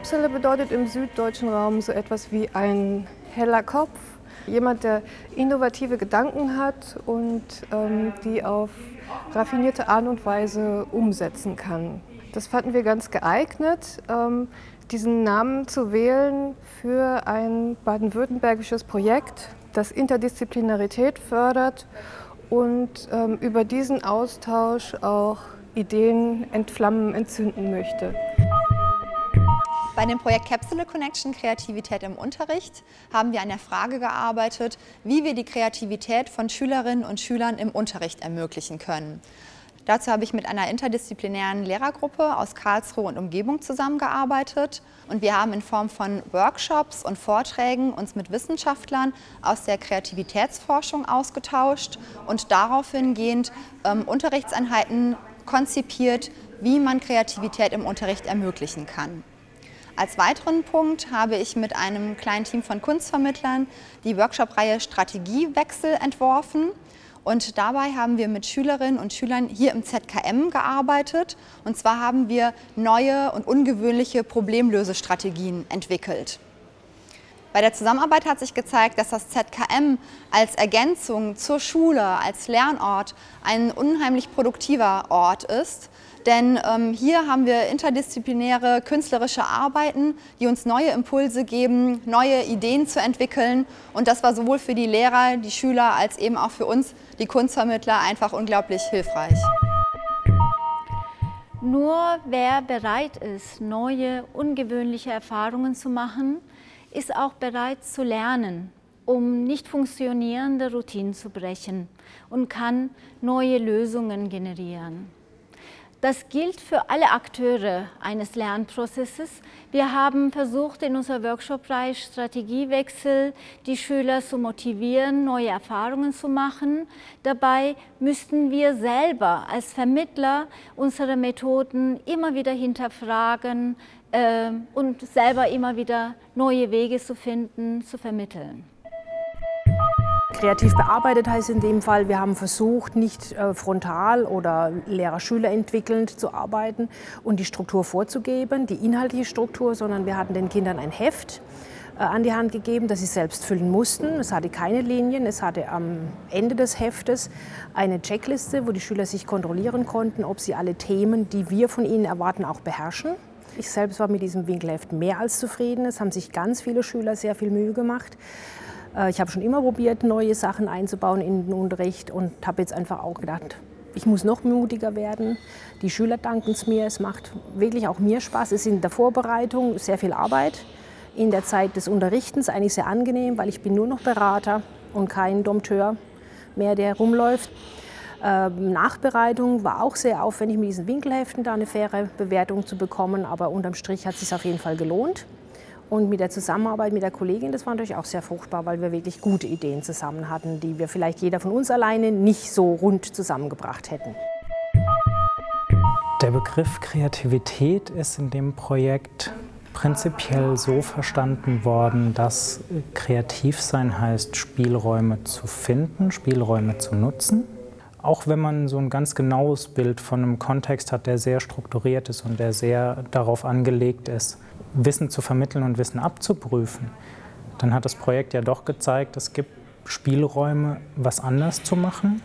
Capsule bedeutet im süddeutschen Raum so etwas wie ein heller Kopf, jemand, der innovative Gedanken hat und ähm, die auf raffinierte Art und Weise umsetzen kann. Das fanden wir ganz geeignet, ähm, diesen Namen zu wählen für ein baden-württembergisches Projekt, das Interdisziplinarität fördert und ähm, über diesen Austausch auch Ideen entflammen, entzünden möchte. Bei dem Projekt Capsule Connection Kreativität im Unterricht haben wir an der Frage gearbeitet, wie wir die Kreativität von Schülerinnen und Schülern im Unterricht ermöglichen können. Dazu habe ich mit einer interdisziplinären Lehrergruppe aus Karlsruhe und Umgebung zusammengearbeitet und wir haben in Form von Workshops und Vorträgen uns mit Wissenschaftlern aus der Kreativitätsforschung ausgetauscht und daraufhin gehend ähm, Unterrichtseinheiten konzipiert, wie man Kreativität im Unterricht ermöglichen kann. Als weiteren Punkt habe ich mit einem kleinen Team von Kunstvermittlern die Workshop-Reihe Strategiewechsel entworfen. Und dabei haben wir mit Schülerinnen und Schülern hier im ZKM gearbeitet. Und zwar haben wir neue und ungewöhnliche Problemlösestrategien entwickelt. Bei der Zusammenarbeit hat sich gezeigt, dass das ZKM als Ergänzung zur Schule, als Lernort ein unheimlich produktiver Ort ist denn ähm, hier haben wir interdisziplinäre künstlerische Arbeiten, die uns neue Impulse geben, neue Ideen zu entwickeln. Und das war sowohl für die Lehrer, die Schüler als eben auch für uns, die Kunstvermittler, einfach unglaublich hilfreich. Nur wer bereit ist, neue, ungewöhnliche Erfahrungen zu machen, ist auch bereit zu lernen, um nicht funktionierende Routinen zu brechen und kann neue Lösungen generieren. Das gilt für alle Akteure eines Lernprozesses. Wir haben versucht, in unserer Workshop-Reihe Strategiewechsel die Schüler zu motivieren, neue Erfahrungen zu machen. Dabei müssten wir selber als Vermittler unsere Methoden immer wieder hinterfragen äh, und selber immer wieder neue Wege zu finden, zu vermitteln. Kreativ bearbeitet heißt in dem Fall, wir haben versucht, nicht äh, frontal oder Lehrer-Schüler entwickelnd zu arbeiten und die Struktur vorzugeben, die inhaltliche Struktur, sondern wir hatten den Kindern ein Heft äh, an die Hand gegeben, das sie selbst füllen mussten. Es hatte keine Linien, es hatte am Ende des Heftes eine Checkliste, wo die Schüler sich kontrollieren konnten, ob sie alle Themen, die wir von ihnen erwarten, auch beherrschen. Ich selbst war mit diesem Winkelheft mehr als zufrieden. Es haben sich ganz viele Schüler sehr viel Mühe gemacht. Äh, ich habe schon immer probiert, neue Sachen einzubauen in den Unterricht und habe jetzt einfach auch gedacht, ich muss noch mutiger werden. Die Schüler danken es mir. Es macht wirklich auch mir Spaß. Es ist in der Vorbereitung sehr viel Arbeit. In der Zeit des Unterrichtens eigentlich sehr angenehm, weil ich bin nur noch Berater und kein Dompteur mehr, der rumläuft. Ähm, Nachbereitung war auch sehr aufwendig, mit diesen Winkelheften da eine faire Bewertung zu bekommen. Aber unterm Strich hat es sich auf jeden Fall gelohnt. Und mit der Zusammenarbeit mit der Kollegin, das war natürlich auch sehr fruchtbar, weil wir wirklich gute Ideen zusammen hatten, die wir vielleicht jeder von uns alleine nicht so rund zusammengebracht hätten. Der Begriff Kreativität ist in dem Projekt prinzipiell so verstanden worden, dass kreativ sein heißt, Spielräume zu finden, Spielräume zu nutzen. Auch wenn man so ein ganz genaues Bild von einem Kontext hat, der sehr strukturiert ist und der sehr darauf angelegt ist, Wissen zu vermitteln und Wissen abzuprüfen, dann hat das Projekt ja doch gezeigt, es gibt Spielräume, was anders zu machen.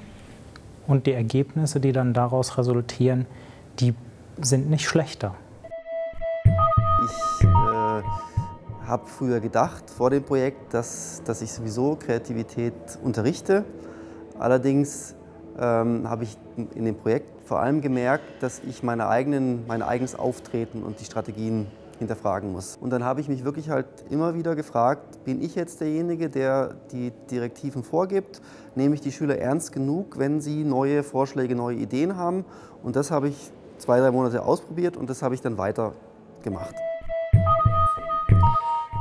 Und die Ergebnisse, die dann daraus resultieren, die sind nicht schlechter. Ich äh, habe früher gedacht vor dem Projekt, dass, dass ich sowieso Kreativität unterrichte. Allerdings ähm, habe ich in dem Projekt vor allem gemerkt, dass ich meine eigenen, mein eigenes Auftreten und die Strategien hinterfragen muss. Und dann habe ich mich wirklich halt immer wieder gefragt, bin ich jetzt derjenige, der die Direktiven vorgibt? Nehme ich die Schüler ernst genug, wenn sie neue Vorschläge, neue Ideen haben? Und das habe ich zwei, drei Monate ausprobiert und das habe ich dann weiter gemacht.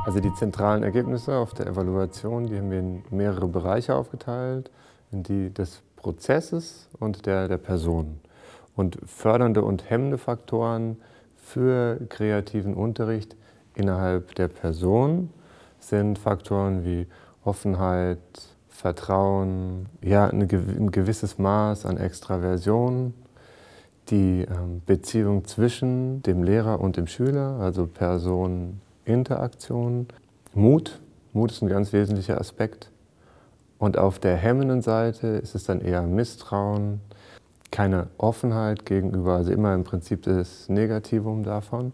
Also die zentralen Ergebnisse auf der Evaluation, die haben wir in mehrere Bereiche aufgeteilt, in die des Prozesses und der, der Person. Und fördernde und hemmende Faktoren für kreativen Unterricht innerhalb der Person sind Faktoren wie Offenheit, Vertrauen, ja, ein gewisses Maß an Extraversion. die ähm, Beziehung zwischen dem Lehrer und dem Schüler, also Personeninteraktion, Mut. Mut ist ein ganz wesentlicher Aspekt. Und auf der hemmenden Seite ist es dann eher Misstrauen, keine Offenheit gegenüber, also immer im Prinzip das Negativum davon.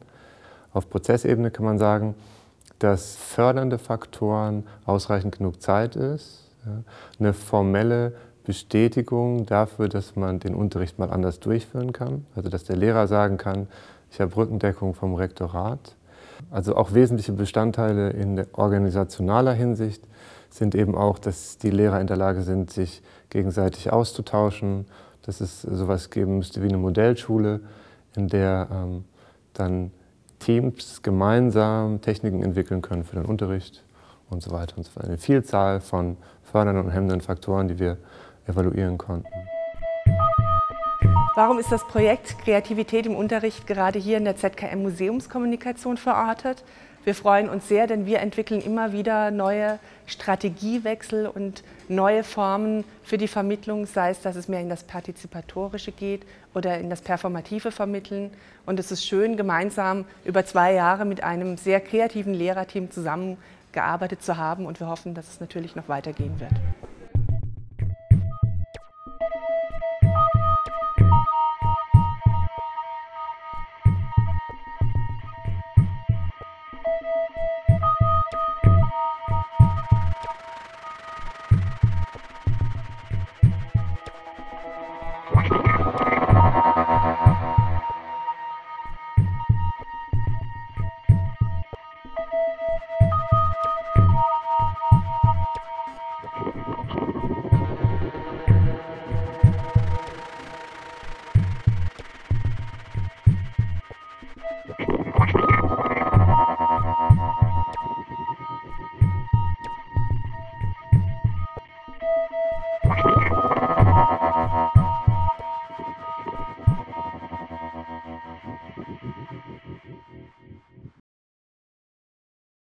Auf Prozessebene kann man sagen, dass fördernde Faktoren ausreichend genug Zeit ist, eine formelle Bestätigung dafür, dass man den Unterricht mal anders durchführen kann. Also dass der Lehrer sagen kann, ich habe Rückendeckung vom Rektorat. Also auch wesentliche Bestandteile in organisationaler Hinsicht sind eben auch, dass die Lehrer in der Lage sind, sich gegenseitig auszutauschen, dass es sowas geben müsste wie eine Modellschule, in der ähm, dann Teams gemeinsam Techniken entwickeln können für den Unterricht und so weiter und so fort. Eine Vielzahl von fördernden und hemmenden Faktoren, die wir evaluieren konnten. Warum ist das Projekt Kreativität im Unterricht gerade hier in der ZKM Museumskommunikation verortet? Wir freuen uns sehr, denn wir entwickeln immer wieder neue Strategiewechsel und neue Formen für die Vermittlung, sei es, dass es mehr in das Partizipatorische geht oder in das performative Vermitteln. Und es ist schön, gemeinsam über zwei Jahre mit einem sehr kreativen Lehrerteam zusammengearbeitet zu haben und wir hoffen, dass es natürlich noch weitergehen wird.